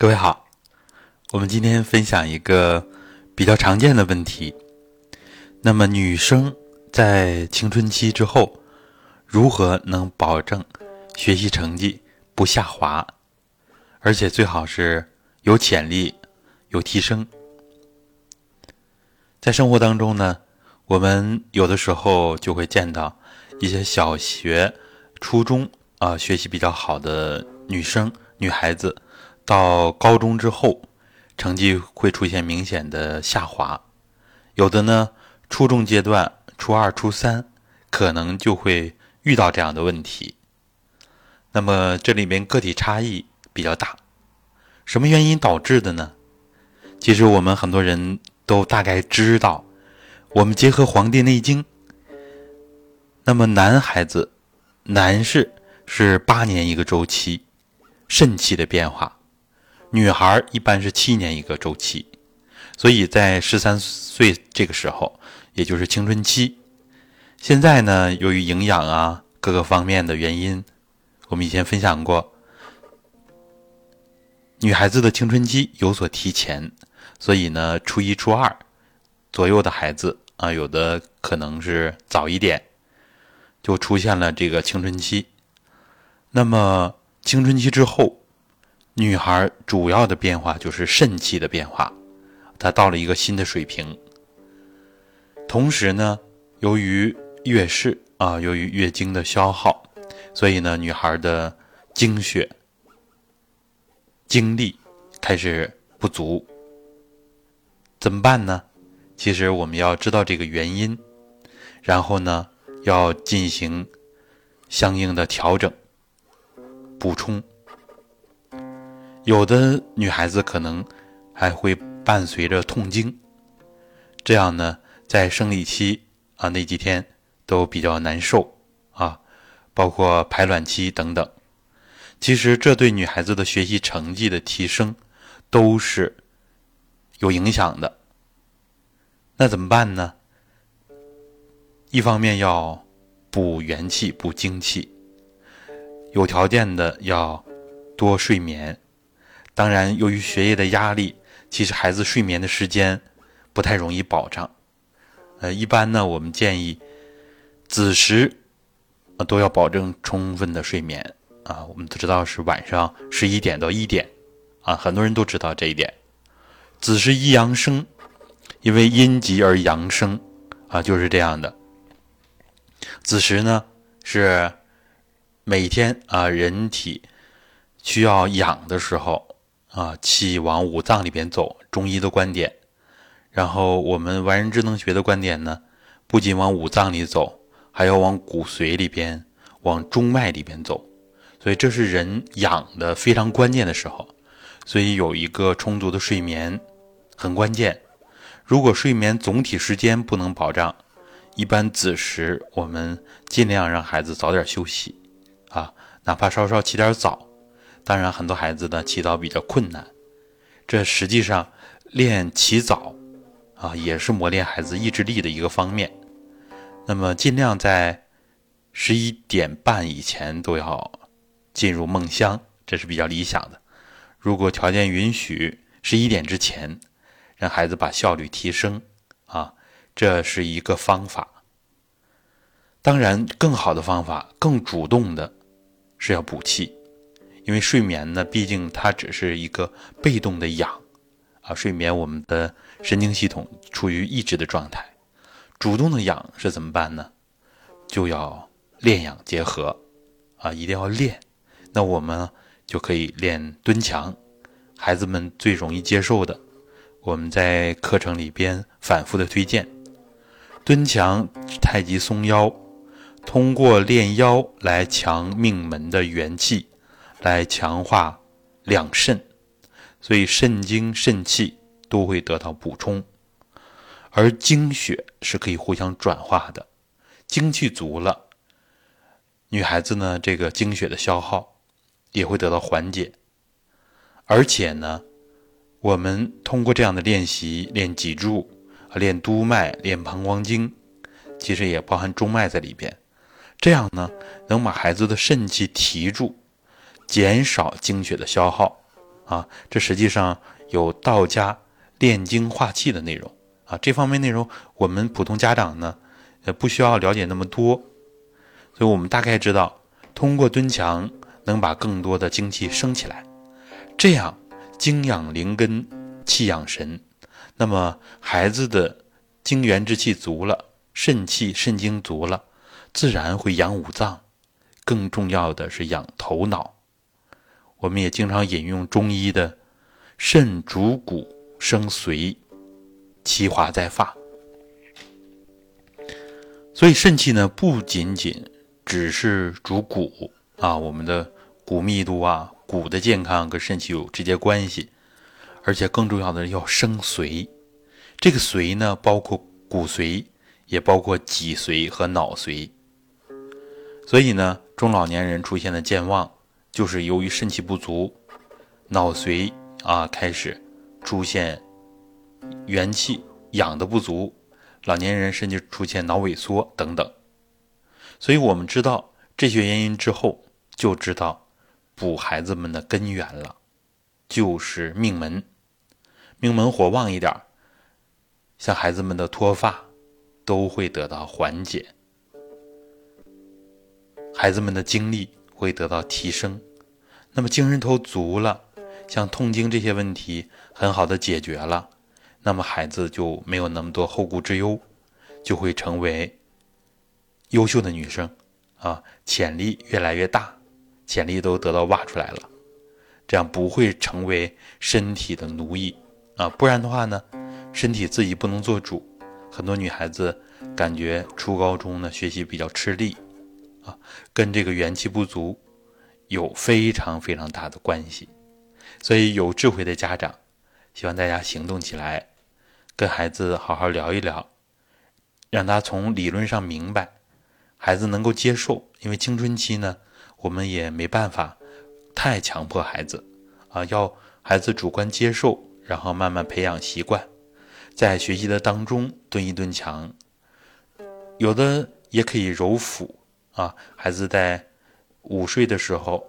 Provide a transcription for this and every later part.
各位好，我们今天分享一个比较常见的问题。那么，女生在青春期之后，如何能保证学习成绩不下滑，而且最好是有潜力、有提升？在生活当中呢，我们有的时候就会见到一些小学、初中啊学习比较好的女生、女孩子。到高中之后，成绩会出现明显的下滑，有的呢，初中阶段，初二、初三，可能就会遇到这样的问题。那么这里面个体差异比较大，什么原因导致的呢？其实我们很多人都大概知道，我们结合《黄帝内经》，那么男孩子，男士是八年一个周期，肾气的变化。女孩一般是七年一个周期，所以在十三岁这个时候，也就是青春期。现在呢，由于营养啊各个方面的原因，我们以前分享过，女孩子的青春期有所提前，所以呢，初一、初二左右的孩子啊，有的可能是早一点就出现了这个青春期。那么青春期之后。女孩主要的变化就是肾气的变化，她到了一个新的水平。同时呢，由于月事啊，由于月经的消耗，所以呢，女孩的经血、精力开始不足。怎么办呢？其实我们要知道这个原因，然后呢，要进行相应的调整、补充。有的女孩子可能还会伴随着痛经，这样呢，在生理期啊那几天都比较难受啊，包括排卵期等等。其实这对女孩子的学习成绩的提升都是有影响的。那怎么办呢？一方面要补元气、补精气，有条件的要多睡眠。当然，由于学业的压力，其实孩子睡眠的时间不太容易保障。呃，一般呢，我们建议子时啊都要保证充分的睡眠啊。我们都知道是晚上十一点到一点啊，很多人都知道这一点。子时一阳生，因为阴极而阳生啊，就是这样的。子时呢是每天啊人体需要养的时候。啊，气往五脏里边走，中医的观点。然后我们完人智能学的观点呢，不仅往五脏里走，还要往骨髓里边、往中脉里边走。所以这是人养的非常关键的时候。所以有一个充足的睡眠很关键。如果睡眠总体时间不能保障，一般子时我们尽量让孩子早点休息，啊，哪怕稍稍起点早。当然，很多孩子呢起早比较困难，这实际上练起早啊，也是磨练孩子意志力的一个方面。那么，尽量在十一点半以前都要进入梦乡，这是比较理想的。如果条件允许，十一点之前让孩子把效率提升啊，这是一个方法。当然，更好的方法、更主动的是要补气。因为睡眠呢，毕竟它只是一个被动的养，啊，睡眠我们的神经系统处于抑制的状态，主动的养是怎么办呢？就要练养结合，啊，一定要练。那我们就可以练蹲墙，孩子们最容易接受的，我们在课程里边反复的推荐，蹲墙、太极松腰，通过练腰来强命门的元气。来强化两肾，所以肾精、肾气都会得到补充，而精血是可以互相转化的。精气足了，女孩子呢，这个精血的消耗也会得到缓解。而且呢，我们通过这样的练习，练脊柱、练督脉、练膀胱经，其实也包含中脉在里边。这样呢，能把孩子的肾气提住。减少精血的消耗，啊，这实际上有道家炼精化气的内容啊。这方面内容我们普通家长呢，呃，不需要了解那么多，所以我们大概知道，通过蹲墙能把更多的精气升起来，这样精养灵根，气养神，那么孩子的精元之气足了，肾气肾精足了，自然会养五脏，更重要的是养头脑。我们也经常引用中医的“肾主骨生髓，其华在发”，所以肾气呢不仅仅只是主骨啊，我们的骨密度啊、骨的健康跟肾气有直接关系，而且更重要的是要生髓。这个髓呢，包括骨髓，也包括脊髓和脑髓。所以呢，中老年人出现的健忘。就是由于肾气不足，脑髓啊开始出现元气养的不足，老年人甚至出现脑萎缩等等。所以我们知道这些原因之后，就知道补孩子们的根源了，就是命门。命门火旺一点，像孩子们的脱发都会得到缓解，孩子们的精力。会得到提升，那么精神头足了，像痛经这些问题很好的解决了，那么孩子就没有那么多后顾之忧，就会成为优秀的女生啊，潜力越来越大，潜力都得到挖出来了，这样不会成为身体的奴役啊，不然的话呢，身体自己不能做主，很多女孩子感觉初高中呢学习比较吃力。啊，跟这个元气不足有非常非常大的关系，所以有智慧的家长，希望大家行动起来，跟孩子好好聊一聊，让他从理论上明白，孩子能够接受。因为青春期呢，我们也没办法太强迫孩子啊，要孩子主观接受，然后慢慢培养习惯，在学习的当中蹲一蹲墙，有的也可以揉腹。啊，孩子在午睡的时候，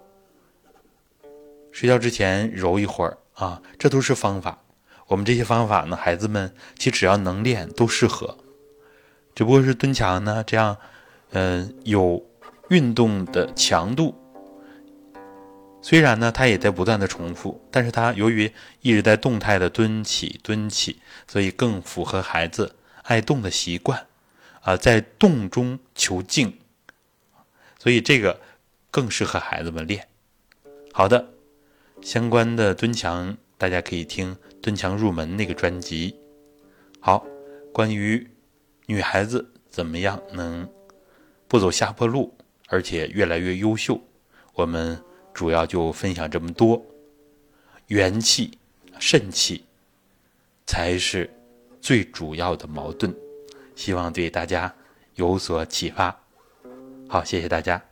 睡觉之前揉一会儿啊，这都是方法。我们这些方法呢，孩子们其实只要能练都适合，只不过是蹲墙呢，这样，嗯，有运动的强度。虽然呢，它也在不断的重复，但是它由于一直在动态的蹲起蹲起，所以更符合孩子爱动的习惯啊，在动中求静。所以这个更适合孩子们练。好的，相关的蹲墙大家可以听《蹲墙入门》那个专辑。好，关于女孩子怎么样能不走下坡路，而且越来越优秀，我们主要就分享这么多。元气、肾气才是最主要的矛盾，希望对大家有所启发。好，谢谢大家。